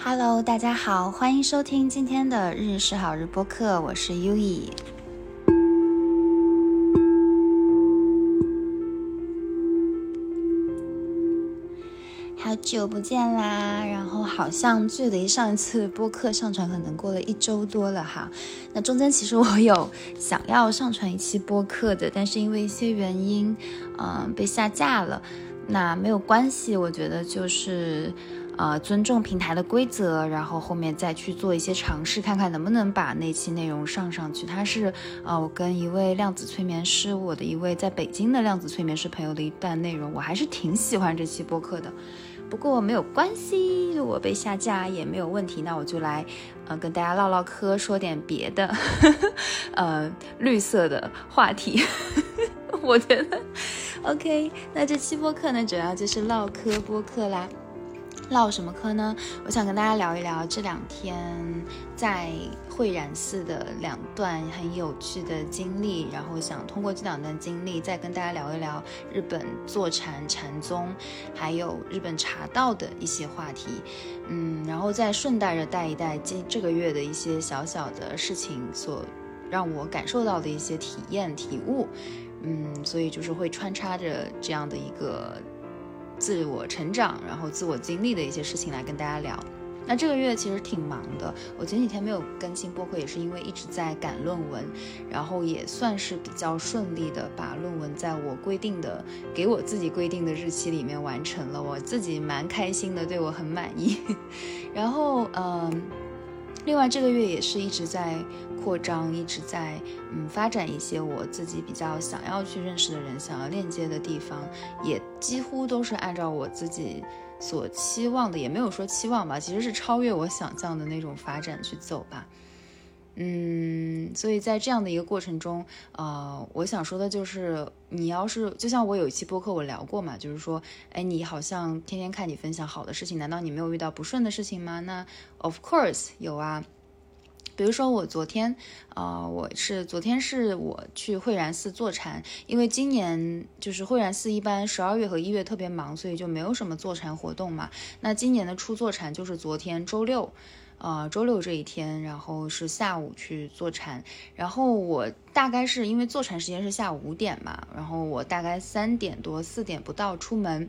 Hello，大家好，欢迎收听今天的日是好日播客，我是 U E。好久不见啦！然后好像距离上一次播客上传可能过了一周多了哈。那中间其实我有想要上传一期播客的，但是因为一些原因，嗯，被下架了。那没有关系，我觉得就是。呃，尊重平台的规则，然后后面再去做一些尝试，看看能不能把那期内容上上去。它是呃，我跟一位量子催眠师，我的一位在北京的量子催眠师朋友的一段内容，我还是挺喜欢这期播客的。不过没有关系，我被下架也没有问题。那我就来呃跟大家唠唠嗑，说点别的，呃，绿色的话题。我觉得 OK。那这期播客呢，主要就是唠嗑播客啦。唠什么嗑呢？我想跟大家聊一聊这两天在慧然寺的两段很有趣的经历，然后想通过这两段经历再跟大家聊一聊日本坐禅禅宗，还有日本茶道的一些话题。嗯，然后再顺带着带一带这这个月的一些小小的事情所让我感受到的一些体验体悟。嗯，所以就是会穿插着这样的一个。自我成长，然后自我经历的一些事情来跟大家聊。那这个月其实挺忙的，我前几天没有更新播客，也是因为一直在赶论文，然后也算是比较顺利的把论文在我规定的、给我自己规定的日期里面完成了，我自己蛮开心的，对我很满意。然后，嗯。另外，这个月也是一直在扩张，一直在嗯发展一些我自己比较想要去认识的人，想要链接的地方，也几乎都是按照我自己所期望的，也没有说期望吧，其实是超越我想象的那种发展去走吧。嗯，所以在这样的一个过程中，呃，我想说的就是，你要是就像我有一期播客我聊过嘛，就是说，哎，你好像天天看你分享好的事情，难道你没有遇到不顺的事情吗？那 of course 有啊，比如说我昨天，呃，我是昨天是我去慧然寺坐禅，因为今年就是慧然寺一般十二月和一月特别忙，所以就没有什么坐禅活动嘛。那今年的初坐禅就是昨天周六。呃，周六这一天，然后是下午去坐禅，然后我大概是因为坐禅时间是下午五点嘛，然后我大概三点多四点不到出门，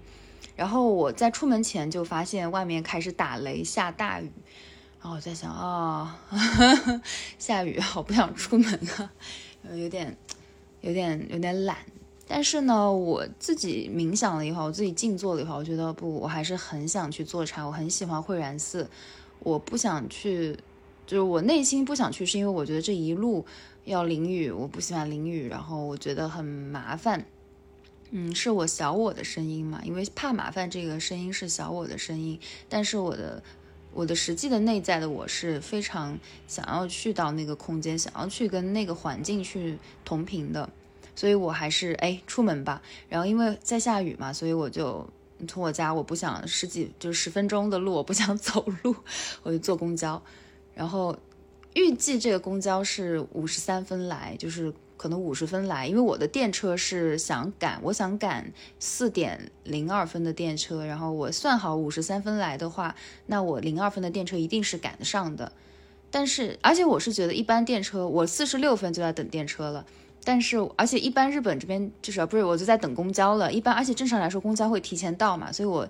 然后我在出门前就发现外面开始打雷下大雨，然后我在想啊，下雨好不想出门啊，有点有点有点懒，但是呢，我自己冥想了一会儿，我自己静坐了一会儿，我觉得不，我还是很想去做禅，我很喜欢慧然寺。我不想去，就是我内心不想去，是因为我觉得这一路要淋雨，我不喜欢淋雨，然后我觉得很麻烦。嗯，是我小我的声音嘛？因为怕麻烦，这个声音是小我的声音。但是我的我的实际的内在的我是非常想要去到那个空间，想要去跟那个环境去同频的，所以我还是哎出门吧。然后因为在下雨嘛，所以我就。从我家，我不想十几就十分钟的路，我不想 走路，我就坐公交。然后预计这个公交是五十三分来，就是可能五十分来，因为我的电车是想赶，我想赶四点零二分的电车。然后我算好五十三分来的话，那我零二分的电车一定是赶得上的。但是，而且我是觉得一般电车，我四十六分就在等电车了。但是，而且一般日本这边就是不是我就在等公交了。一般，而且正常来说公交会提前到嘛，所以我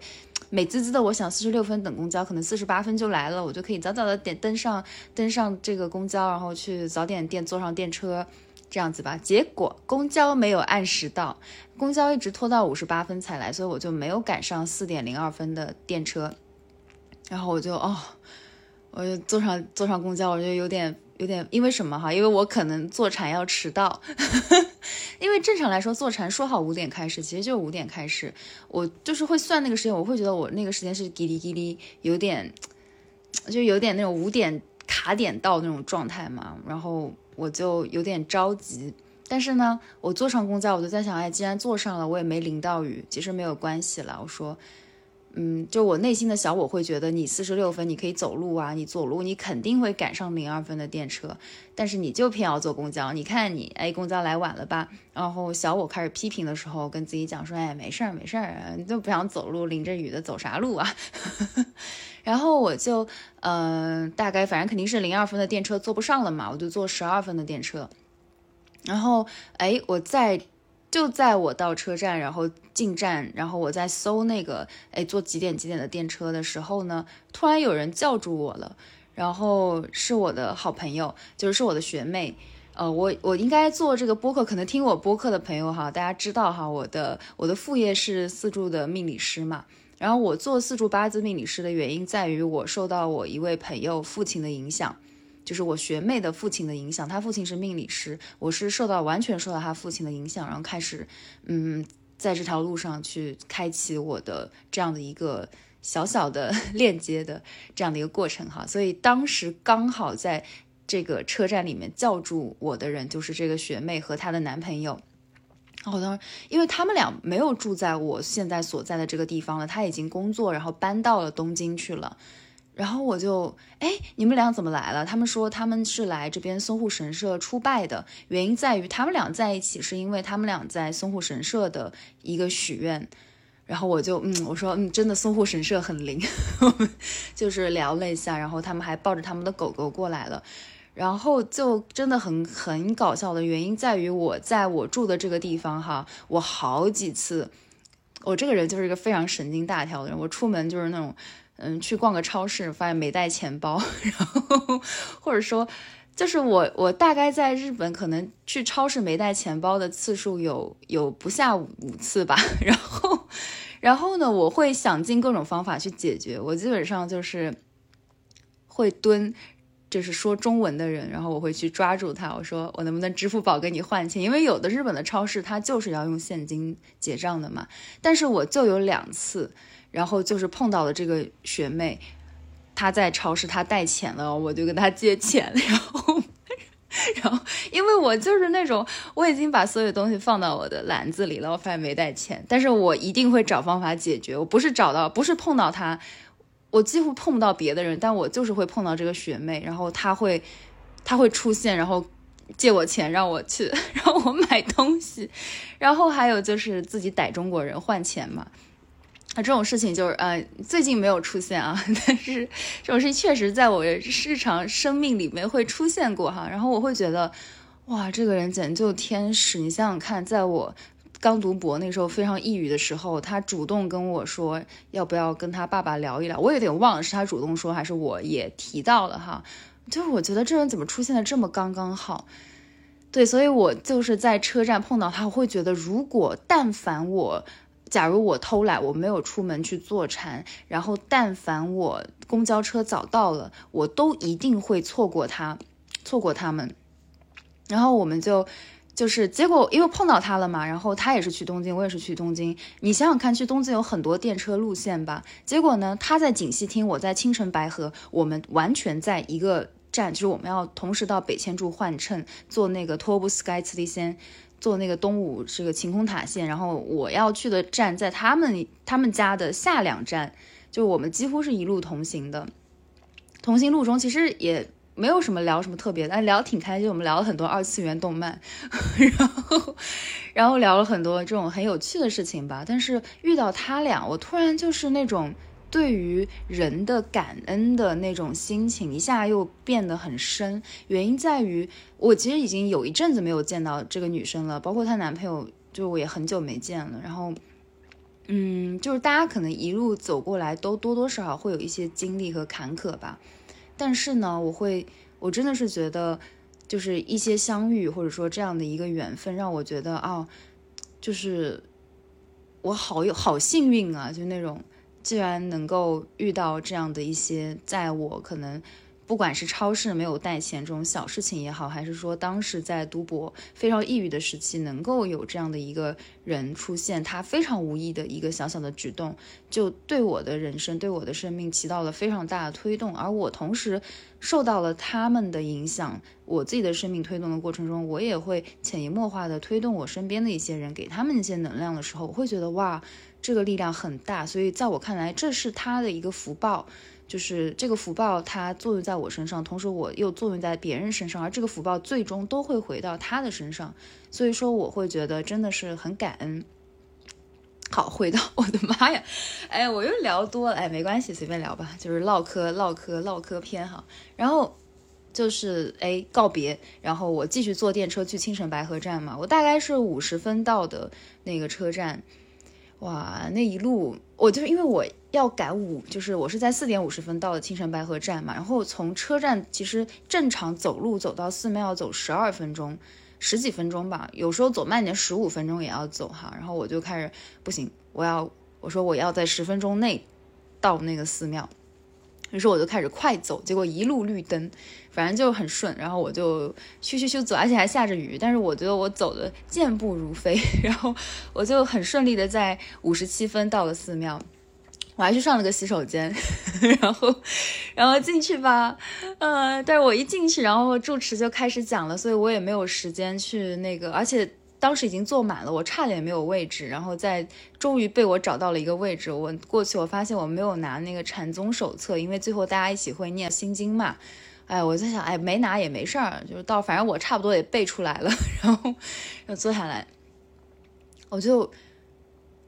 美滋滋的，我想四十六分等公交，可能四十八分就来了，我就可以早早的点登上登上这个公交，然后去早点店坐上电车，这样子吧。结果公交没有按时到，公交一直拖到五十八分才来，所以我就没有赶上四点零二分的电车。然后我就哦，我就坐上坐上公交，我就有点。有点因为什么哈？因为我可能坐禅要迟到，因为正常来说坐禅说好五点开始，其实就五点开始。我就是会算那个时间，我会觉得我那个时间是叽哩叽哩，有点就有点那种五点卡点到那种状态嘛。然后我就有点着急，但是呢，我坐上公交，我就在想，哎，既然坐上了，我也没淋到雨，其实没有关系了。我说。嗯，就我内心的小我会觉得你四十六分你可以走路啊，你走路你肯定会赶上零二分的电车，但是你就偏要坐公交，你看你哎公交来晚了吧？然后小我开始批评的时候，跟自己讲说，哎没事儿没事儿，你都不想走路，淋着雨的走啥路啊？然后我就，嗯，大概反正肯定是零二分的电车坐不上了嘛，我就坐十二分的电车。然后，哎，我在就在我到车站，然后进站，然后我在搜那个，哎，坐几点几点的电车的时候呢，突然有人叫住我了。然后是我的好朋友，就是我的学妹。呃，我我应该做这个播客，可能听我播客的朋友哈，大家知道哈，我的我的副业是四柱的命理师嘛。然后我做四柱八字命理师的原因在于，我受到我一位朋友父亲的影响，就是我学妹的父亲的影响。他父亲是命理师，我是受到完全受到他父亲的影响，然后开始嗯，在这条路上去开启我的这样的一个小小的 链接的这样的一个过程哈。所以当时刚好在。这个车站里面叫住我的人就是这个学妹和她的男朋友，然后当时因为他们俩没有住在我现在所在的这个地方了，他已经工作，然后搬到了东京去了。然后我就哎，你们俩怎么来了？他们说他们是来这边松户神社出拜的，原因在于他们俩在一起是因为他们俩在松户神社的一个许愿。然后我就嗯，我说嗯，真的松户神社很灵，我们就是聊了一下，然后他们还抱着他们的狗狗过来了。然后就真的很很搞笑的原因在于我在我住的这个地方哈，我好几次，我这个人就是一个非常神经大条的人，我出门就是那种，嗯，去逛个超市发现没带钱包，然后或者说就是我我大概在日本可能去超市没带钱包的次数有有不下五次吧，然后然后呢，我会想尽各种方法去解决，我基本上就是会蹲。就是说中文的人，然后我会去抓住他，我说我能不能支付宝给你换钱？因为有的日本的超市它就是要用现金结账的嘛。但是我就有两次，然后就是碰到了这个学妹，她在超市她带钱了，我就跟她借钱，然后，然后因为我就是那种我已经把所有东西放到我的篮子里了，我发现没带钱，但是我一定会找方法解决。我不是找到，不是碰到他。我几乎碰不到别的人，但我就是会碰到这个学妹，然后她会，她会出现，然后借我钱让我去 让我买东西，然后还有就是自己逮中国人换钱嘛，啊这种事情就是呃最近没有出现啊，但是这种事情确实在我日常生命里面会出现过哈，然后我会觉得哇这个人简直就天使，你想想看，在我。刚读博那时候非常抑郁的时候，他主动跟我说要不要跟他爸爸聊一聊，我有点忘了是他主动说还是我也提到了哈，就是我觉得这人怎么出现的这么刚刚好，对，所以我就是在车站碰到他，我会觉得如果但凡我，假如我偷懒我没有出门去坐禅，然后但凡我公交车早到了，我都一定会错过他，错过他们，然后我们就。就是结果，因为碰到他了嘛，然后他也是去东京，我也是去东京。你想想看，去东京有很多电车路线吧？结果呢，他在锦溪厅，我在青城白河，我们完全在一个站，就是我们要同时到北千住换乘，坐那个托布斯盖茨利线，坐那个东武这个晴空塔线。然后我要去的站在他们他们家的下两站，就我们几乎是一路同行的。同行路中其实也。没有什么聊什么特别的，聊挺开心。我们聊了很多二次元动漫，然后，然后聊了很多这种很有趣的事情吧。但是遇到他俩，我突然就是那种对于人的感恩的那种心情一下又变得很深。原因在于，我其实已经有一阵子没有见到这个女生了，包括她男朋友，就我也很久没见了。然后，嗯，就是大家可能一路走过来，都多多少少会有一些经历和坎坷吧。但是呢，我会，我真的是觉得，就是一些相遇，或者说这样的一个缘分，让我觉得啊，就是我好有好幸运啊，就那种，既然能够遇到这样的一些，在我可能。不管是超市没有带钱这种小事情也好，还是说当时在读博非常抑郁的时期，能够有这样的一个人出现，他非常无意的一个小小的举动，就对我的人生、对我的生命起到了非常大的推动。而我同时受到了他们的影响，我自己的生命推动的过程中，我也会潜移默化的推动我身边的一些人，给他们一些能量的时候，我会觉得哇，这个力量很大。所以在我看来，这是他的一个福报。就是这个福报，它作用在我身上，同时我又作用在别人身上，而这个福报最终都会回到他的身上。所以说，我会觉得真的是很感恩。好，回到 我的妈呀，哎，我又聊多了，哎，没关系，随便聊吧，就是唠嗑唠嗑唠嗑篇哈。然后就是哎告别，然后我继续坐电车去青城白河站嘛，我大概是五十分到的那个车站。哇，那一路我就是因为我要赶五，就是我是在四点五十分到的青城白河站嘛，然后从车站其实正常走路走到寺庙要走十二分钟，十几分钟吧，有时候走慢点十五分钟也要走哈，然后我就开始不行，我要我说我要在十分钟内到那个寺庙。于是我就开始快走，结果一路绿灯，反正就很顺。然后我就咻咻咻走，而且还下着雨，但是我觉得我走的健步如飞。然后我就很顺利的在五十七分到了寺庙，我还去上了个洗手间，然后然后进去吧，呃，但是我一进去，然后住持就开始讲了，所以我也没有时间去那个，而且。当时已经坐满了，我差点没有位置，然后在终于被我找到了一个位置。我过去，我发现我没有拿那个禅宗手册，因为最后大家一起会念心经嘛。哎，我在想，哎，没拿也没事儿，就是到反正我差不多也背出来了。然后又坐下来，我就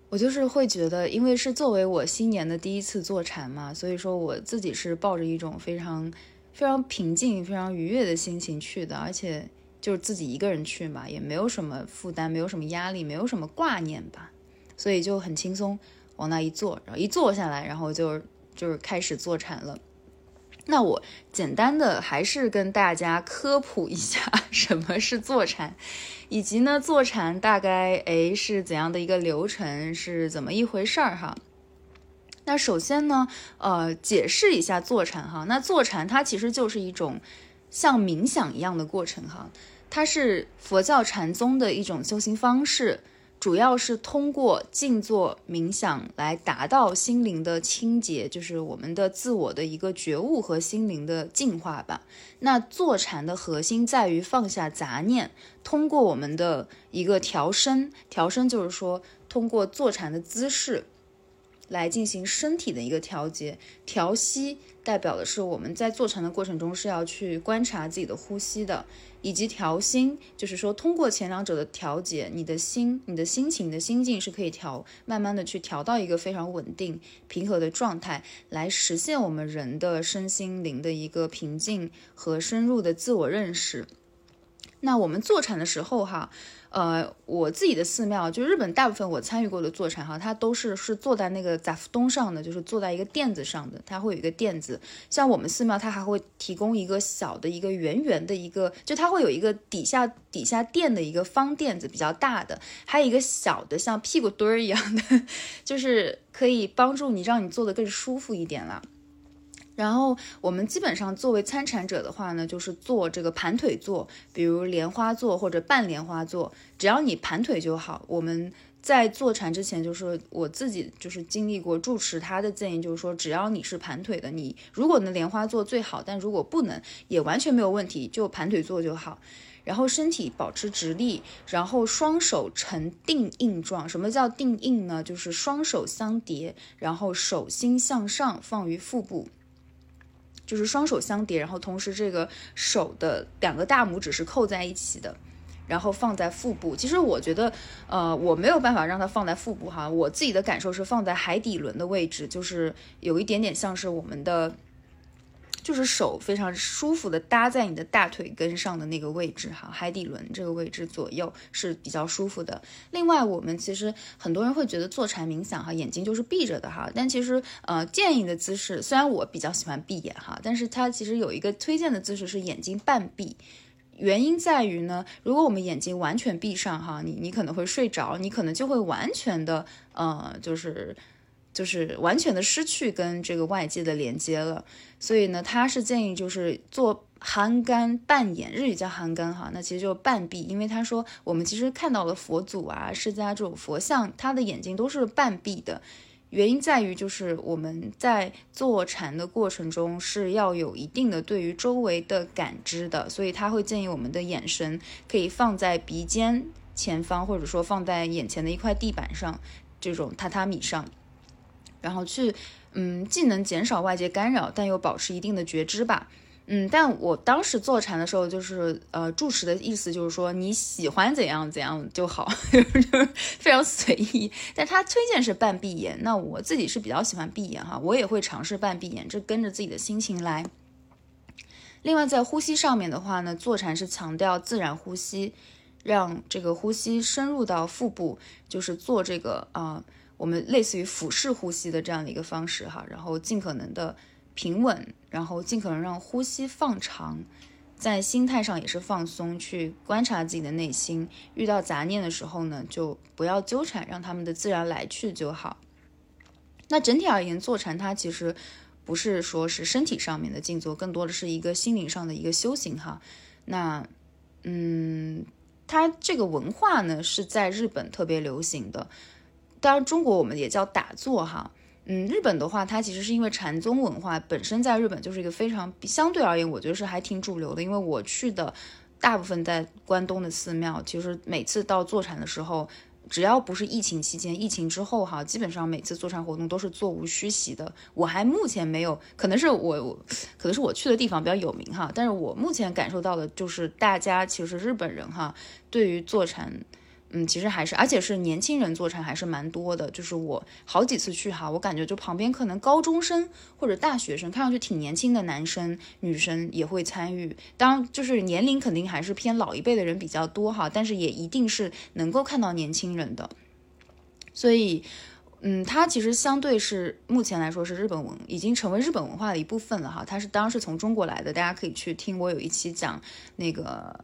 我就是会觉得，因为是作为我新年的第一次坐禅嘛，所以说我自己是抱着一种非常非常平静、非常愉悦的心情去的，而且。就是自己一个人去嘛，也没有什么负担，没有什么压力，没有什么挂念吧，所以就很轻松，往那一坐，然后一坐下来，然后就就是开始坐禅了。那我简单的还是跟大家科普一下 什么是坐禅，以及呢坐禅大概诶是怎样的一个流程，是怎么一回事儿哈。那首先呢，呃，解释一下坐禅哈。那坐禅它其实就是一种像冥想一样的过程哈。它是佛教禅宗的一种修行方式，主要是通过静坐冥想来达到心灵的清洁，就是我们的自我的一个觉悟和心灵的净化吧。那坐禅的核心在于放下杂念，通过我们的一个调身，调身就是说通过坐禅的姿势。来进行身体的一个调节，调息代表的是我们在坐禅的过程中是要去观察自己的呼吸的，以及调心，就是说通过前两者的调节，你的心、你的心情你的心境是可以调，慢慢的去调到一个非常稳定、平和的状态，来实现我们人的身心灵的一个平静和深入的自我认识。那我们坐禅的时候，哈。呃，我自己的寺庙，就日本大部分我参与过的坐禅哈，它都是是坐在那个杂夫东上的，就是坐在一个垫子上的，它会有一个垫子。像我们寺庙，它还会提供一个小的一个圆圆的一个，就它会有一个底下底下垫的一个方垫子，比较大的，还有一个小的像屁股墩儿一样的，就是可以帮助你让你坐得更舒服一点了。然后我们基本上作为参禅者的话呢，就是做这个盘腿坐，比如莲花坐或者半莲花坐，只要你盘腿就好。我们在坐禅之前，就是我自己就是经历过住持他的建议，就是说只要你是盘腿的，你如果能莲花坐最好，但如果不能也完全没有问题，就盘腿坐就好。然后身体保持直立，然后双手呈定印状。什么叫定印呢？就是双手相叠，然后手心向上放于腹部。就是双手相叠，然后同时这个手的两个大拇指是扣在一起的，然后放在腹部。其实我觉得，呃，我没有办法让它放在腹部哈。我自己的感受是放在海底轮的位置，就是有一点点像是我们的。就是手非常舒服的搭在你的大腿根上的那个位置哈，海底轮这个位置左右是比较舒服的。另外，我们其实很多人会觉得坐禅冥想哈，眼睛就是闭着的哈，但其实呃建议的姿势，虽然我比较喜欢闭眼哈，但是它其实有一个推荐的姿势是眼睛半闭。原因在于呢，如果我们眼睛完全闭上哈，你你可能会睡着，你可能就会完全的呃就是。就是完全的失去跟这个外界的连接了，所以呢，他是建议就是做含干半眼，日语叫含干哈，那其实就半闭，因为他说我们其实看到了佛祖啊、释迦这种佛像，他的眼睛都是半闭的，原因在于就是我们在坐禅的过程中是要有一定的对于周围的感知的，所以他会建议我们的眼神可以放在鼻尖前方，或者说放在眼前的一块地板上，这种榻榻米上。然后去，嗯，既能减少外界干扰，但又保持一定的觉知吧。嗯，但我当时坐禅的时候，就是呃，住持的意思就是说你喜欢怎样怎样就好，就是非常随意。但他推荐是半闭眼，那我自己是比较喜欢闭眼哈，我也会尝试半闭眼，这跟着自己的心情来。另外，在呼吸上面的话呢，坐禅是强调自然呼吸，让这个呼吸深入到腹部，就是做这个啊，我们类似于俯视呼吸的这样的一个方式哈，然后尽可能的平稳，然后尽可能让呼吸放长，在心态上也是放松，去观察自己的内心，遇到杂念的时候呢，就不要纠缠，让他们的自然来去就好。那整体而言，坐禅它其实。不是说是身体上面的静坐，更多的是一个心灵上的一个修行哈。那，嗯，它这个文化呢是在日本特别流行的，当然中国我们也叫打坐哈。嗯，日本的话，它其实是因为禅宗文化本身在日本就是一个非常相对而言，我觉得是还挺主流的。因为我去的大部分在关东的寺庙，其实每次到坐禅的时候。只要不是疫情期间，疫情之后哈，基本上每次坐禅活动都是座无虚席的。我还目前没有，可能是我我，可能是我去的地方比较有名哈，但是我目前感受到的就是大家其实日本人哈，对于坐禅。嗯，其实还是，而且是年轻人坐禅还是蛮多的。就是我好几次去哈，我感觉就旁边可能高中生或者大学生，看上去挺年轻的男生女生也会参与。当然，就是年龄肯定还是偏老一辈的人比较多哈，但是也一定是能够看到年轻人的。所以，嗯，它其实相对是目前来说是日本文，已经成为日本文化的一部分了哈。它是当时从中国来的，大家可以去听我有一期讲那个。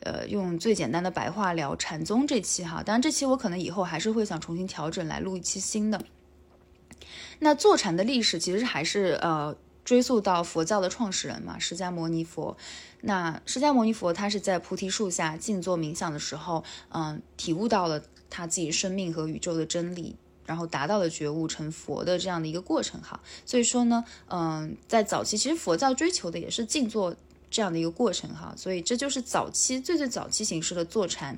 呃，用最简单的白话聊禅宗这期哈，当然这期我可能以后还是会想重新调整来录一期新的。那坐禅的历史其实还是呃追溯到佛教的创始人嘛，释迦牟尼佛。那释迦牟尼佛他是在菩提树下静坐冥想的时候，嗯，体悟到了他自己生命和宇宙的真理，然后达到了觉悟成佛的这样的一个过程哈。所以说呢，嗯，在早期其实佛教追求的也是静坐。这样的一个过程哈，所以这就是早期最最早期形式的坐禅。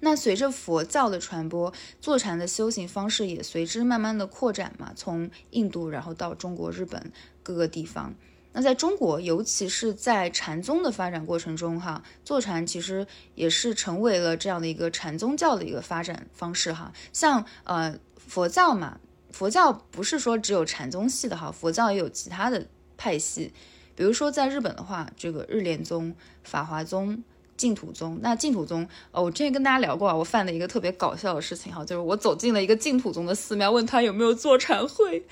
那随着佛教的传播，坐禅的修行方式也随之慢慢的扩展嘛，从印度然后到中国、日本各个地方。那在中国，尤其是在禅宗的发展过程中哈，坐禅其实也是成为了这样的一个禅宗教的一个发展方式哈。像呃佛教嘛，佛教不是说只有禅宗系的哈，佛教也有其他的派系。比如说，在日本的话，这个日莲宗、法华宗、净土宗。那净土宗，哦，我之前跟大家聊过啊，我犯了一个特别搞笑的事情哈，就是我走进了一个净土宗的寺庙，问他有没有坐禅会。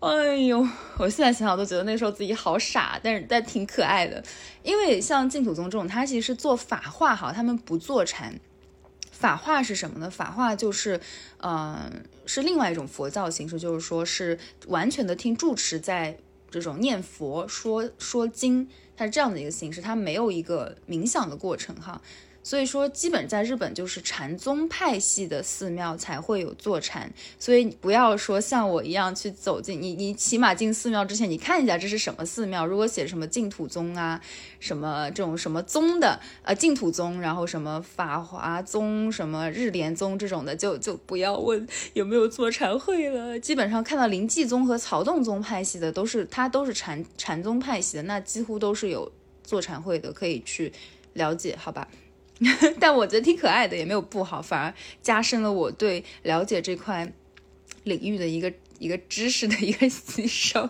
哎呦，我现在想想都觉得那时候自己好傻，但是但挺可爱的。因为像净土宗这种，它其实是做法化哈，他们不做禅。法化是什么呢？法化就是，嗯，是另外一种佛教形式，就是说是完全的听住持在。这种念佛说说经，它是这样的一个形式，它没有一个冥想的过程哈。所以说，基本在日本就是禅宗派系的寺庙才会有坐禅，所以不要说像我一样去走进你，你起码进寺庙之前，你看一下这是什么寺庙。如果写什么净土宗啊，什么这种什么宗的，呃，净土宗，然后什么法华宗、什么日莲宗这种的，就就不要问有没有坐禅会了。基本上看到临济宗和曹洞宗派系的，都是它都是禅禅宗派系的，那几乎都是有坐禅会的，可以去了解，好吧？但我觉得挺可爱的，也没有不好，反而加深了我对了解这块领域的一个一个知识的一个吸收。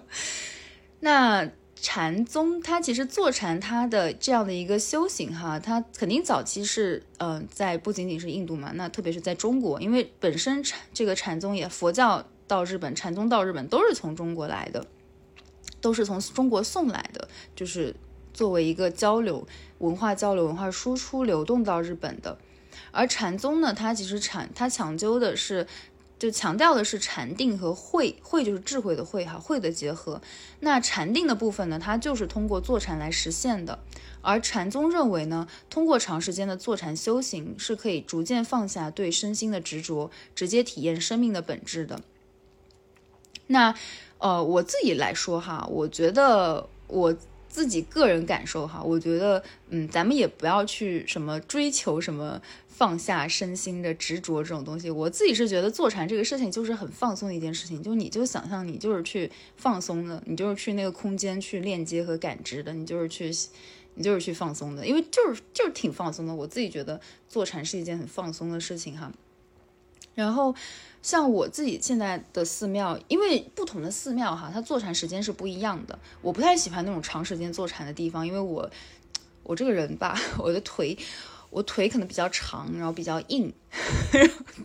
那禅宗它其实坐禅，它的这样的一个修行哈，它肯定早期是嗯，在不仅仅是印度嘛，那特别是在中国，因为本身禅这个禅宗也佛教到日本，禅宗到日本都是从中国来的，都是从中国送来的，就是作为一个交流。文化交流、文化输出流动到日本的，而禅宗呢，它其实禅它讲究的是，就强调的是禅定和慧，慧就是智慧的慧哈，慧的结合。那禅定的部分呢，它就是通过坐禅来实现的。而禅宗认为呢，通过长时间的坐禅修行，是可以逐渐放下对身心的执着，直接体验生命的本质的。那，呃，我自己来说哈，我觉得我。自己个人感受哈，我觉得，嗯，咱们也不要去什么追求什么放下身心的执着这种东西。我自己是觉得坐禅这个事情就是很放松的一件事情，就你就想象你就是去放松的，你就是去那个空间去链接和感知的，你就是去，你就是去放松的，因为就是就是挺放松的。我自己觉得坐禅是一件很放松的事情哈。然后。像我自己现在的寺庙，因为不同的寺庙哈，它坐禅时间是不一样的。我不太喜欢那种长时间坐禅的地方，因为我我这个人吧，我的腿我腿可能比较长，然后比较硬，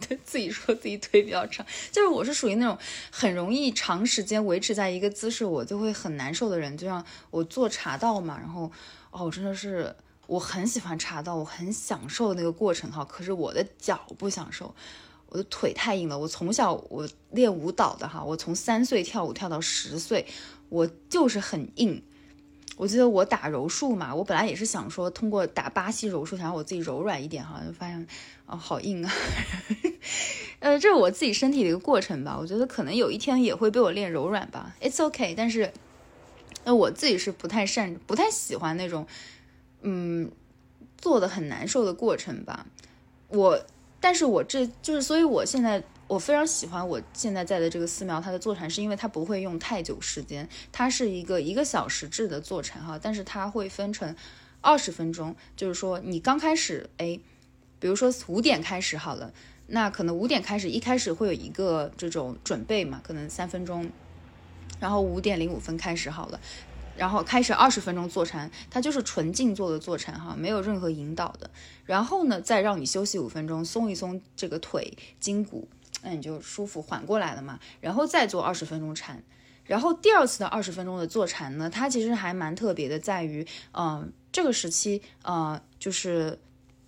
对自己说自己腿比较长，就是我是属于那种很容易长时间维持在一个姿势我就会很难受的人。就像我做茶道嘛，然后哦，真的是我很喜欢茶道，我很享受那个过程哈，可是我的脚不享受。我的腿太硬了，我从小我练舞蹈的哈，我从三岁跳舞跳到十岁，我就是很硬。我记得我打柔术嘛，我本来也是想说通过打巴西柔术想让我自己柔软一点哈，就发现啊好硬啊。呃，这是我自己身体的一个过程吧，我觉得可能有一天也会被我练柔软吧。It's OK，但是那我自己是不太善不太喜欢那种嗯做的很难受的过程吧，我。但是我这就是，所以我现在我非常喜欢我现在在的这个寺庙，它的坐禅是因为它不会用太久时间，它是一个一个小时制的坐禅哈，但是它会分成二十分钟，就是说你刚开始哎，比如说五点开始好了，那可能五点开始一开始会有一个这种准备嘛，可能三分钟，然后五点零五分开始好了。然后开始二十分钟坐禅，它就是纯静坐的坐禅哈，没有任何引导的。然后呢，再让你休息五分钟，松一松这个腿筋骨，那你就舒服缓过来了嘛。然后再做二十分钟禅。然后第二次的二十分钟的坐禅呢，它其实还蛮特别的，在于，嗯，这个时期，呃，就是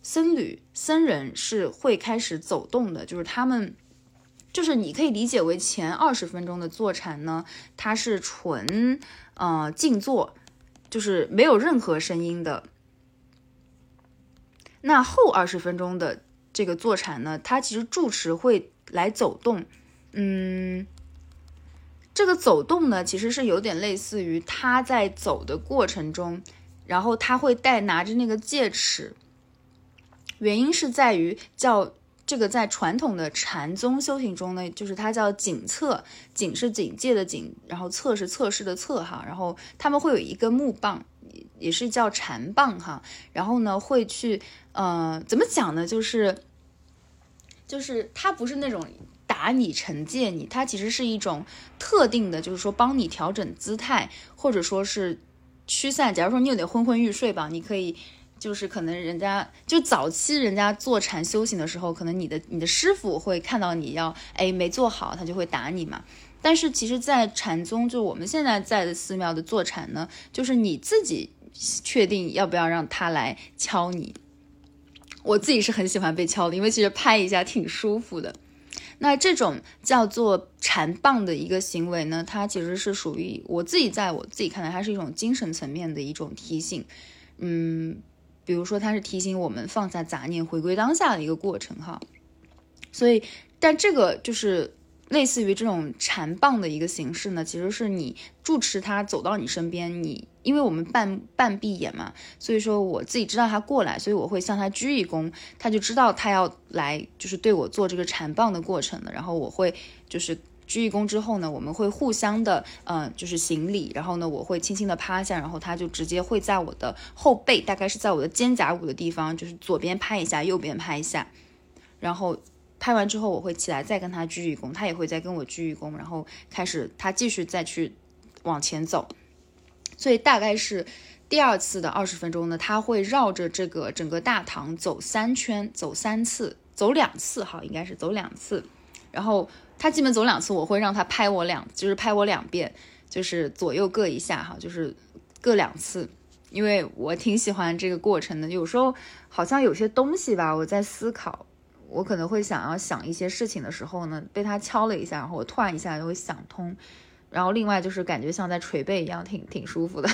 僧侣僧人是会开始走动的，就是他们，就是你可以理解为前二十分钟的坐禅呢，它是纯。呃，静坐就是没有任何声音的。那后二十分钟的这个坐禅呢，它其实住持会来走动。嗯，这个走动呢，其实是有点类似于他在走的过程中，然后他会带拿着那个戒尺。原因是在于叫。这个在传统的禅宗修行中呢，就是它叫警测，警是警戒的警，然后测是测试的测哈，然后他们会有一根木棒，也是叫禅棒哈，然后呢会去，呃，怎么讲呢？就是，就是它不是那种打你、惩戒你，它其实是一种特定的，就是说帮你调整姿态，或者说是驱散。假如说你有点昏昏欲睡吧，你可以。就是可能人家就早期人家坐禅修行的时候，可能你的你的师傅会看到你要哎没做好，他就会打你嘛。但是其实，在禅宗，就我们现在在的寺庙的坐禅呢，就是你自己确定要不要让他来敲你。我自己是很喜欢被敲的，因为其实拍一下挺舒服的。那这种叫做禅棒的一个行为呢，它其实是属于我自己在我自己看来，它是一种精神层面的一种提醒，嗯。比如说，它是提醒我们放下杂念、回归当下的一个过程，哈。所以，但这个就是类似于这种禅棒的一个形式呢，其实是你住持他走到你身边，你因为我们半半闭眼嘛，所以说我自己知道他过来，所以我会向他鞠一躬，他就知道他要来，就是对我做这个禅棒的过程了，然后我会就是。鞠一躬之后呢，我们会互相的，嗯，就是行礼。然后呢，我会轻轻的趴下，然后他就直接会在我的后背，大概是在我的肩胛骨的地方，就是左边拍一下，右边拍一下。然后拍完之后，我会起来再跟他鞠一躬，他也会再跟我鞠一躬，然后开始他继续再去往前走。所以大概是第二次的二十分钟呢，他会绕着这个整个大堂走三圈，走三次，走两次哈，应该是走两次，然后。他基本走两次，我会让他拍我两，就是拍我两遍，就是左右各一下哈，就是各两次，因为我挺喜欢这个过程的。有时候好像有些东西吧，我在思考，我可能会想要想一些事情的时候呢，被他敲了一下，然后我突然一下就会想通。然后另外就是感觉像在捶背一样，挺挺舒服的。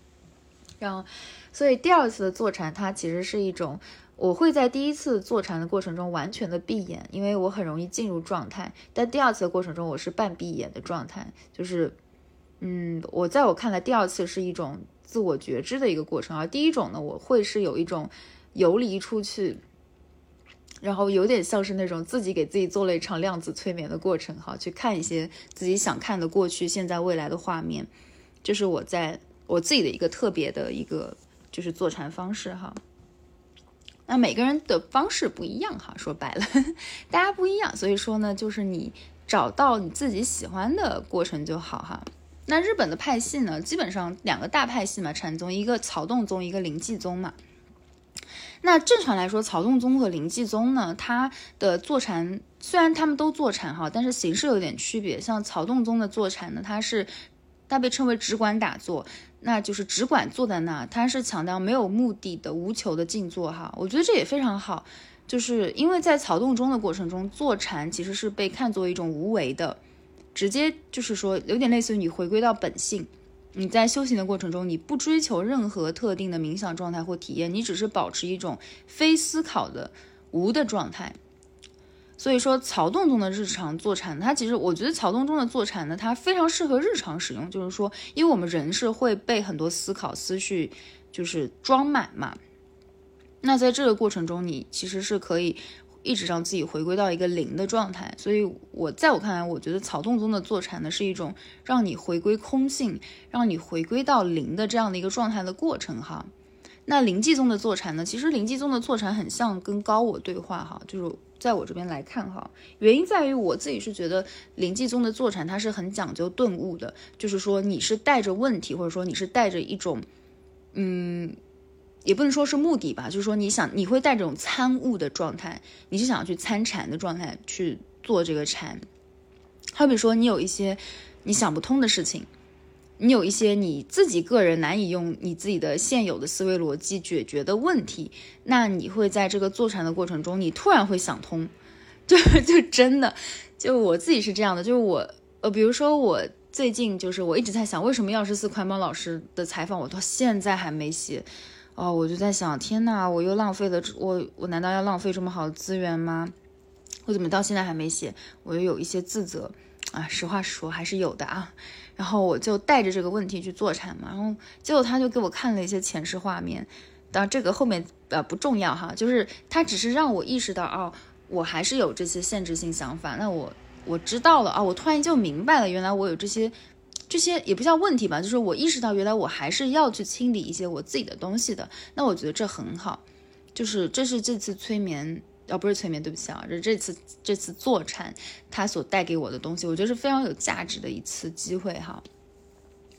然后，所以第二次的坐禅，它其实是一种。我会在第一次坐禅的过程中完全的闭眼，因为我很容易进入状态。但第二次的过程中，我是半闭眼的状态，就是，嗯，我在我看来，第二次是一种自我觉知的一个过程而。第一种呢，我会是有一种游离出去，然后有点像是那种自己给自己做了一场量子催眠的过程哈，去看一些自己想看的过去、现在、未来的画面，这是我在我自己的一个特别的一个就是坐禅方式哈。那每个人的方式不一样哈，说白了，大家不一样，所以说呢，就是你找到你自己喜欢的过程就好哈。那日本的派系呢，基本上两个大派系嘛，禅宗一个曹洞宗，一个临济宗嘛。那正常来说，曹洞宗和临济宗呢，它的坐禅虽然他们都坐禅哈，但是形式有点区别。像曹洞宗的坐禅呢，它是它被称为直管打坐。那就是只管坐在那，他是强调没有目的的无求的静坐哈，我觉得这也非常好，就是因为在草洞中的过程中，坐禅其实是被看作一种无为的，直接就是说有点类似于你回归到本性，你在修行的过程中，你不追求任何特定的冥想状态或体验，你只是保持一种非思考的无的状态。所以说，曹洞宗的日常坐禅，它其实我觉得曹洞宗的坐禅呢，它非常适合日常使用。就是说，因为我们人是会被很多思考思绪就是装满嘛，那在这个过程中，你其实是可以一直让自己回归到一个零的状态。所以，我在我看来，我觉得曹洞宗的坐禅呢，是一种让你回归空性，让你回归到零的这样的一个状态的过程哈。那灵济宗的坐禅呢，其实灵济宗的坐禅很像跟高我对话哈，就是。在我这边来看哈，原因在于我自己是觉得灵济宗的坐禅它是很讲究顿悟的，就是说你是带着问题，或者说你是带着一种，嗯，也不能说是目的吧，就是说你想你会带这种参悟的状态，你是想要去参禅的状态去做这个禅。好比说你有一些你想不通的事情。你有一些你自己个人难以用你自己的现有的思维逻辑解决的问题，那你会在这个坐禅的过程中，你突然会想通，就就真的，就我自己是这样的，就是我呃，比如说我最近就是我一直在想，为什么药师寺宽邦老师的采访我到现在还没写，哦，我就在想，天呐，我又浪费了，我我难道要浪费这么好的资源吗？我怎么到现在还没写？我又有一些自责啊，实话实说还是有的啊。然后我就带着这个问题去坐禅嘛，然后结果他就给我看了一些前世画面，当然这个后面呃不重要哈，就是他只是让我意识到哦，我还是有这些限制性想法，那我我知道了啊，我突然就明白了，原来我有这些这些也不叫问题吧，就是我意识到原来我还是要去清理一些我自己的东西的，那我觉得这很好，就是这是这次催眠。哦，不是催眠，对不起啊，这这次这次坐禅，它所带给我的东西，我觉得是非常有价值的一次机会哈。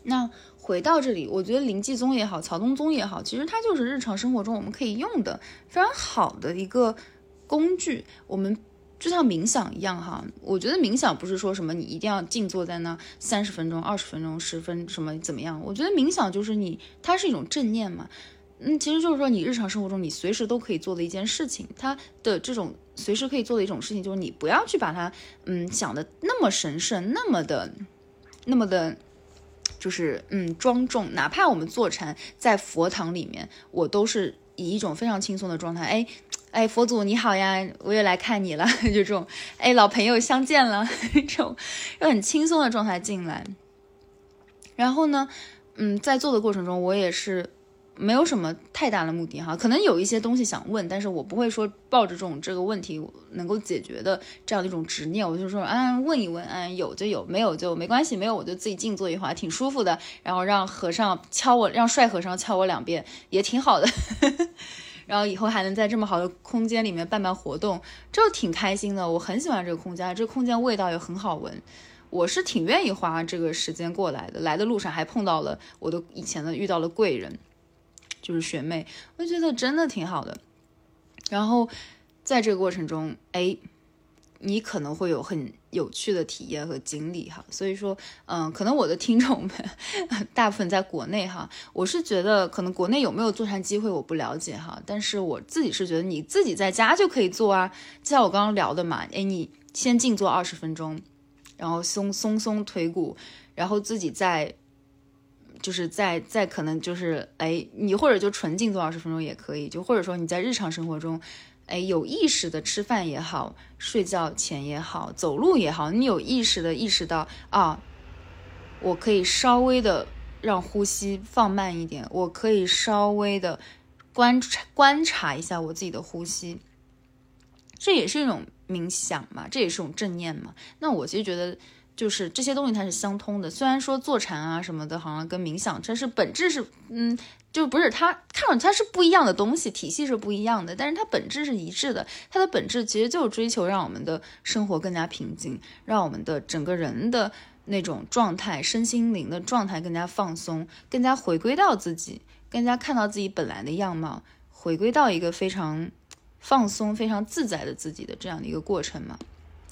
那回到这里，我觉得灵济宗也好，曹东宗也好，其实它就是日常生活中我们可以用的非常好的一个工具。我们就像冥想一样哈，我觉得冥想不是说什么你一定要静坐在那三十分钟、二十分钟、十分什么怎么样？我觉得冥想就是你，它是一种正念嘛。嗯，其实就是说，你日常生活中你随时都可以做的一件事情，它的这种随时可以做的一种事情，就是你不要去把它，嗯，想的那么神圣，那么的，那么的，就是嗯庄重。哪怕我们坐禅在佛堂里面，我都是以一种非常轻松的状态，哎，哎，佛祖你好呀，我也来看你了，就这种，哎，老朋友相见了，这种用很轻松的状态进来。然后呢，嗯，在做的过程中，我也是。没有什么太大的目的哈，可能有一些东西想问，但是我不会说抱着这种这个问题能够解决的这样的一种执念，我就说啊问一问，嗯有就有，没有就没关系，没有我就自己静坐一会儿，挺舒服的，然后让和尚敲我，让帅和尚敲我两遍也挺好的，然后以后还能在这么好的空间里面办办活动，这挺开心的，我很喜欢这个空间，这个空间味道也很好闻，我是挺愿意花这个时间过来的，来的路上还碰到了我的以前的遇到了贵人。就是学妹，我觉得真的挺好的。然后在这个过程中，哎，你可能会有很有趣的体验和经历哈。所以说，嗯，可能我的听众们 大部分在国内哈，我是觉得可能国内有没有坐禅机会我不了解哈。但是我自己是觉得你自己在家就可以做啊，就像我刚刚聊的嘛，哎，你先静坐二十分钟，然后松松松腿骨，然后自己再。就是在在可能就是哎，你或者就纯静坐二十分钟也可以，就或者说你在日常生活中，哎，有意识的吃饭也好，睡觉前也好，走路也好，你有意识的意识到啊，我可以稍微的让呼吸放慢一点，我可以稍微的观察观察一下我自己的呼吸，这也是一种冥想嘛，这也是一种正念嘛。那我其实觉得。就是这些东西它是相通的，虽然说坐禅啊什么的，好像跟冥想，但是本质是，嗯，就不是它看上它是不一样的东西，体系是不一样的，但是它本质是一致的。它的本质其实就是追求让我们的生活更加平静，让我们的整个人的那种状态、身心灵的状态更加放松，更加回归到自己，更加看到自己本来的样貌，回归到一个非常放松、非常自在的自己的这样的一个过程嘛。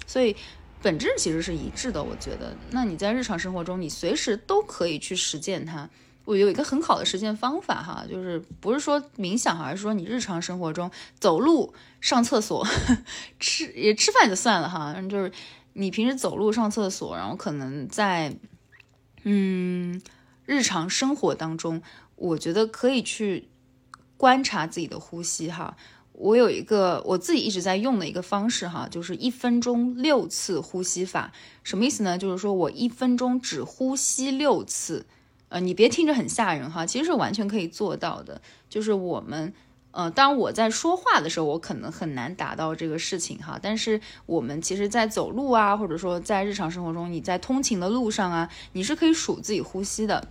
所以。本质其实是一致的，我觉得。那你在日常生活中，你随时都可以去实践它。我有一个很好的实践方法哈，就是不是说冥想，而是说你日常生活中走路、上厕所、吃也吃饭就算了哈，就是你平时走路、上厕所，然后可能在嗯日常生活当中，我觉得可以去观察自己的呼吸哈。我有一个我自己一直在用的一个方式哈，就是一分钟六次呼吸法，什么意思呢？就是说我一分钟只呼吸六次，呃，你别听着很吓人哈，其实是完全可以做到的。就是我们，呃，当我在说话的时候，我可能很难达到这个事情哈，但是我们其实在走路啊，或者说在日常生活中，你在通勤的路上啊，你是可以数自己呼吸的。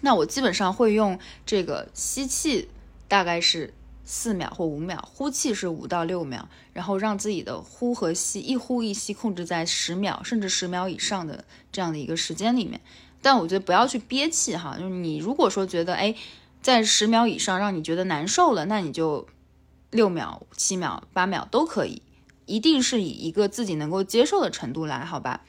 那我基本上会用这个吸气，大概是。四秒或五秒，呼气是五到六秒，然后让自己的呼和吸一呼一吸控制在十秒甚至十秒以上的这样的一个时间里面。但我觉得不要去憋气哈，就是你如果说觉得哎，在十秒以上让你觉得难受了，那你就六秒、七秒、八秒都可以，一定是以一个自己能够接受的程度来，好吧？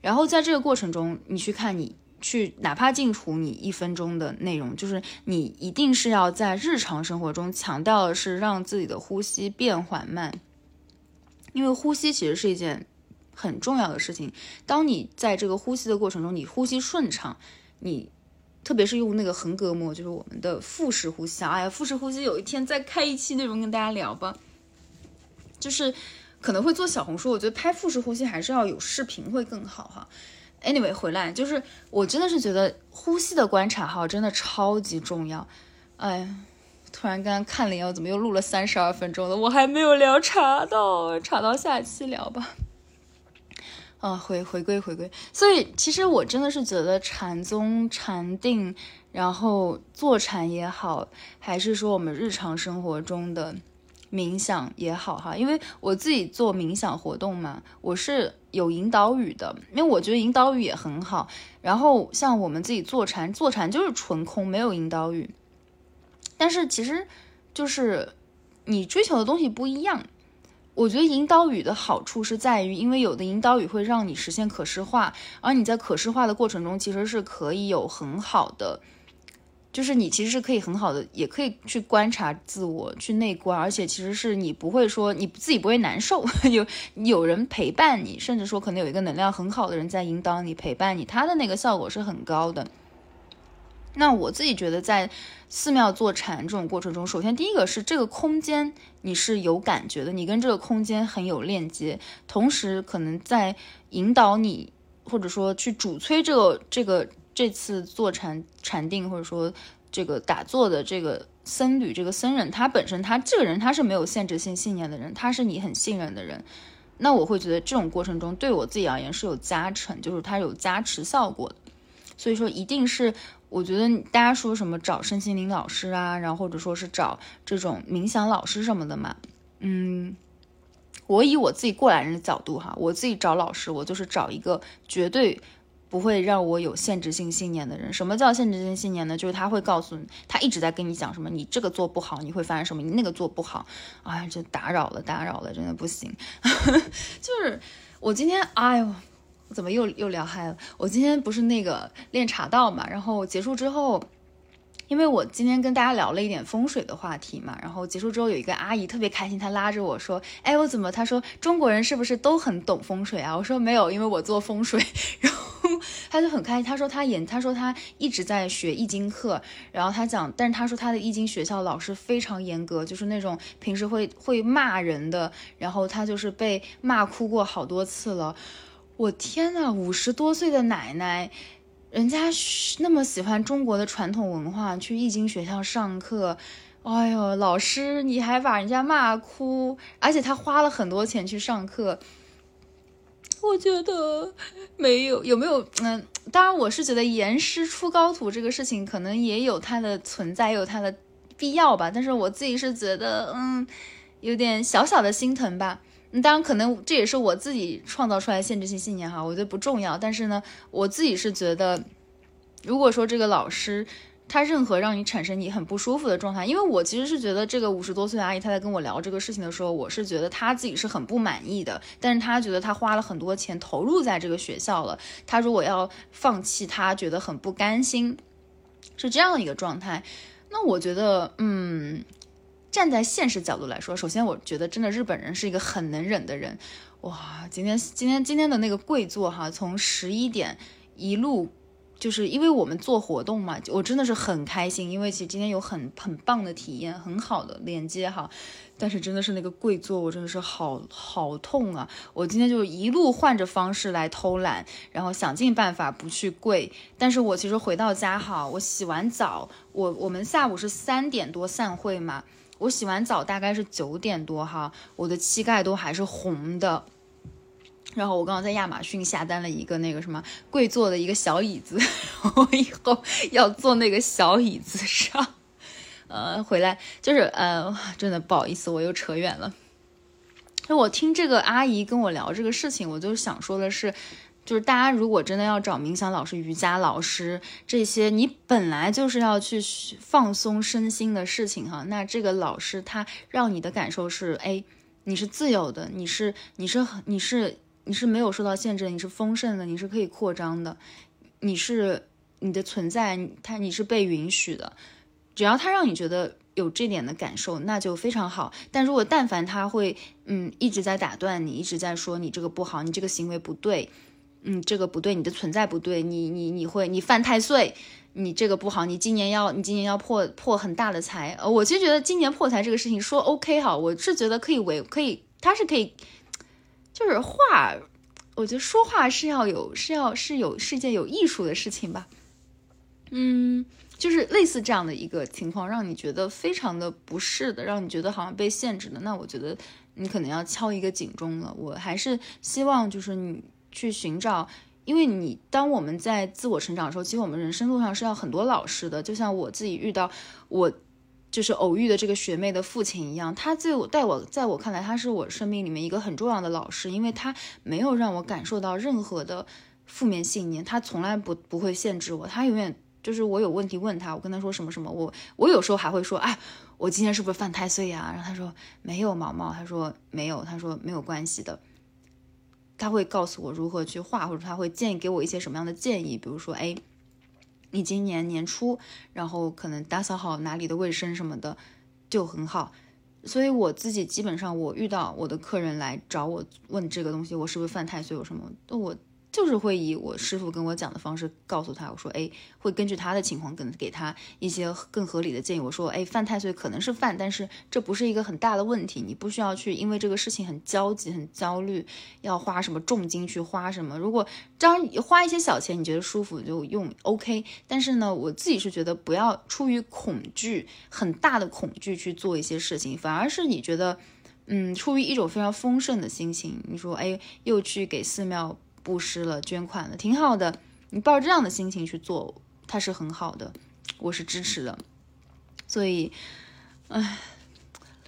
然后在这个过程中，你去看你。去哪怕净除你一分钟的内容，就是你一定是要在日常生活中强调的是让自己的呼吸变缓慢，因为呼吸其实是一件很重要的事情。当你在这个呼吸的过程中，你呼吸顺畅，你特别是用那个横膈膜，就是我们的腹式呼吸。哎呀，腹式呼吸有一天再开一期内容跟大家聊吧，就是可能会做小红书，我觉得拍腹式呼吸还是要有视频会更好哈。Anyway，回来就是我真的是觉得呼吸的观察哈，真的超级重要。哎，突然刚刚看了一眼，怎么又录了三十二分钟了？我还没有聊茶道，茶到下期聊吧。啊，回回归回归。所以其实我真的是觉得禅宗、禅定，然后坐禅也好，还是说我们日常生活中的。冥想也好哈，因为我自己做冥想活动嘛，我是有引导语的，因为我觉得引导语也很好。然后像我们自己坐禅，坐禅就是纯空，没有引导语。但是其实就是你追求的东西不一样。我觉得引导语的好处是在于，因为有的引导语会让你实现可视化，而你在可视化的过程中，其实是可以有很好的。就是你其实是可以很好的，也可以去观察自我，去内观，而且其实是你不会说你自己不会难受，有有人陪伴你，甚至说可能有一个能量很好的人在引导你、陪伴你，他的那个效果是很高的。那我自己觉得，在寺庙坐禅这种过程中，首先第一个是这个空间你是有感觉的，你跟这个空间很有链接，同时可能在引导你，或者说去主催这个这个。这次做禅禅定，或者说这个打坐的这个僧侣，这个僧人，他本身他这个人他是没有限制性信念的人，他是你很信任的人，那我会觉得这种过程中对我自己而言是有加成，就是他有加持效果的。所以说，一定是我觉得大家说什么找身心灵老师啊，然后或者说是找这种冥想老师什么的嘛，嗯，我以我自己过来人的角度哈，我自己找老师，我就是找一个绝对。不会让我有限制性信念的人，什么叫限制性信念呢？就是他会告诉你，他一直在跟你讲什么，你这个做不好，你会发生什么，你那个做不好，哎，这打扰了，打扰了，真的不行。就是我今天，哎呦，怎么又又聊嗨了？我今天不是那个练茶道嘛，然后结束之后。因为我今天跟大家聊了一点风水的话题嘛，然后结束之后有一个阿姨特别开心，她拉着我说：“哎，我怎么？”她说：“中国人是不是都很懂风水啊？”我说：“没有，因为我做风水。”然后她就很开心，她说她研，她说她一直在学易经课，然后她讲，但是她说她的易经学校老师非常严格，就是那种平时会会骂人的，然后她就是被骂哭过好多次了。我天呐，五十多岁的奶奶。人家那么喜欢中国的传统文化，去易经学校上课，哎呦，老师你还把人家骂哭，而且他花了很多钱去上课，我觉得没有有没有嗯，当然我是觉得严师出高徒这个事情可能也有它的存在，也有它的必要吧，但是我自己是觉得嗯，有点小小的心疼吧。当然，可能这也是我自己创造出来限制性信念哈，我觉得不重要。但是呢，我自己是觉得，如果说这个老师他任何让你产生你很不舒服的状态，因为我其实是觉得这个五十多岁的阿姨她在跟我聊这个事情的时候，我是觉得她自己是很不满意的。但是她觉得她花了很多钱投入在这个学校了，她如果要放弃，她觉得很不甘心，是这样一个状态。那我觉得，嗯。站在现实角度来说，首先我觉得真的日本人是一个很能忍的人，哇！今天今天今天的那个跪坐哈，从十一点一路，就是因为我们做活动嘛，我真的是很开心，因为其实今天有很很棒的体验，很好的连接哈。但是真的是那个跪坐，我真的是好好痛啊！我今天就一路换着方式来偷懒，然后想尽办法不去跪。但是我其实回到家哈，我洗完澡，我我们下午是三点多散会嘛。我洗完澡大概是九点多哈，我的膝盖都还是红的。然后我刚刚在亚马逊下单了一个那个什么跪坐的一个小椅子，我以后要坐那个小椅子上。呃，回来就是呃，真的不好意思，我又扯远了。就我听这个阿姨跟我聊这个事情，我就想说的是。就是大家如果真的要找冥想老师、瑜伽老师这些，你本来就是要去放松身心的事情哈。那这个老师他让你的感受是，哎，你是自由的，你是你是你是你是没有受到限制，你是丰盛的，你是可以扩张的，你是你的存在，他你是被允许的。只要他让你觉得有这点的感受，那就非常好。但如果但凡他会嗯一直在打断你，一直在说你这个不好，你这个行为不对。嗯，这个不对，你的存在不对，你你你会你犯太岁，你这个不好，你今年要你今年要破破很大的财。呃，我其实觉得今年破财这个事情说 OK 哈，我是觉得可以为可以，他是可以，就是话，我觉得说话是要有是要是有是件有艺术的事情吧。嗯，就是类似这样的一个情况，让你觉得非常的不适的，让你觉得好像被限制的，那我觉得你可能要敲一个警钟了。我还是希望就是你。去寻找，因为你当我们在自我成长的时候，其实我们人生路上是要很多老师的。就像我自己遇到我就是偶遇的这个学妹的父亲一样，他在我带我在我看来，他是我生命里面一个很重要的老师，因为他没有让我感受到任何的负面信念，他从来不不会限制我，他永远就是我有问题问他，我跟他说什么什么，我我有时候还会说，哎，我今天是不是犯太岁呀？然后他说没有，毛毛，他说没有，他说没有关系的。他会告诉我如何去画，或者他会建议给我一些什么样的建议，比如说，哎，你今年年初，然后可能打扫好哪里的卫生什么的，就很好。所以我自己基本上，我遇到我的客人来找我问这个东西，我是不是犯太岁有什么，我。就是会以我师傅跟我讲的方式告诉他，我说，哎，会根据他的情况跟给他一些更合理的建议。我说，哎，犯太岁可能是犯，但是这不是一个很大的问题，你不需要去因为这个事情很焦急、很焦虑，要花什么重金去花什么。如果这样花一些小钱，你觉得舒服就用 OK。但是呢，我自己是觉得不要出于恐惧、很大的恐惧去做一些事情，反而是你觉得，嗯，出于一种非常丰盛的心情，你说，哎，又去给寺庙。布施了，捐款了，挺好的。你抱这样的心情去做，它是很好的，我是支持的。所以，唉，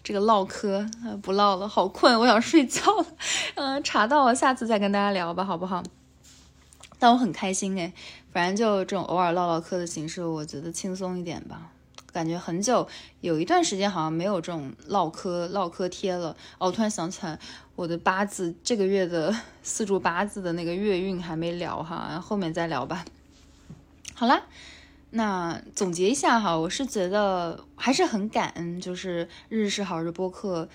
这个唠嗑不唠了，好困，我想睡觉了。嗯，查到了，下次再跟大家聊吧，好不好？但我很开心哎，反正就这种偶尔唠唠嗑的形式，我觉得轻松一点吧。感觉很久，有一段时间好像没有这种唠嗑唠嗑贴了。哦，突然想起来，我的八字这个月的 四柱八字的那个月运还没聊哈，后面再聊吧。好啦，那总结一下哈，我是觉得还是很感恩，就是日日是好日播客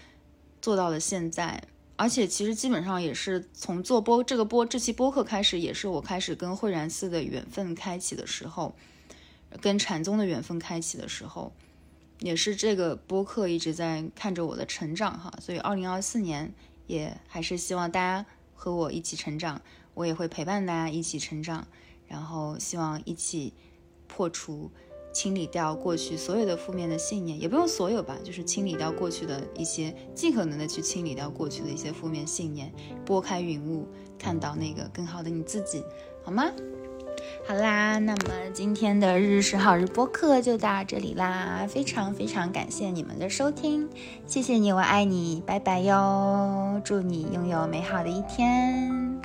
做到了现在，而且其实基本上也是从做播这个播这期播客开始，也是我开始跟慧然寺的缘分开启的时候。跟禅宗的缘分开启的时候，也是这个播客一直在看着我的成长哈，所以二零二四年也还是希望大家和我一起成长，我也会陪伴大家一起成长。然后希望一起破除、清理掉过去所有的负面的信念，也不用所有吧，就是清理掉过去的一些，尽可能的去清理掉过去的一些负面信念，拨开云雾，看到那个更好的你自己，好吗？好啦，那么今天的日日是好日播客就到这里啦，非常非常感谢你们的收听，谢谢你，我爱你，拜拜哟，祝你拥有美好的一天。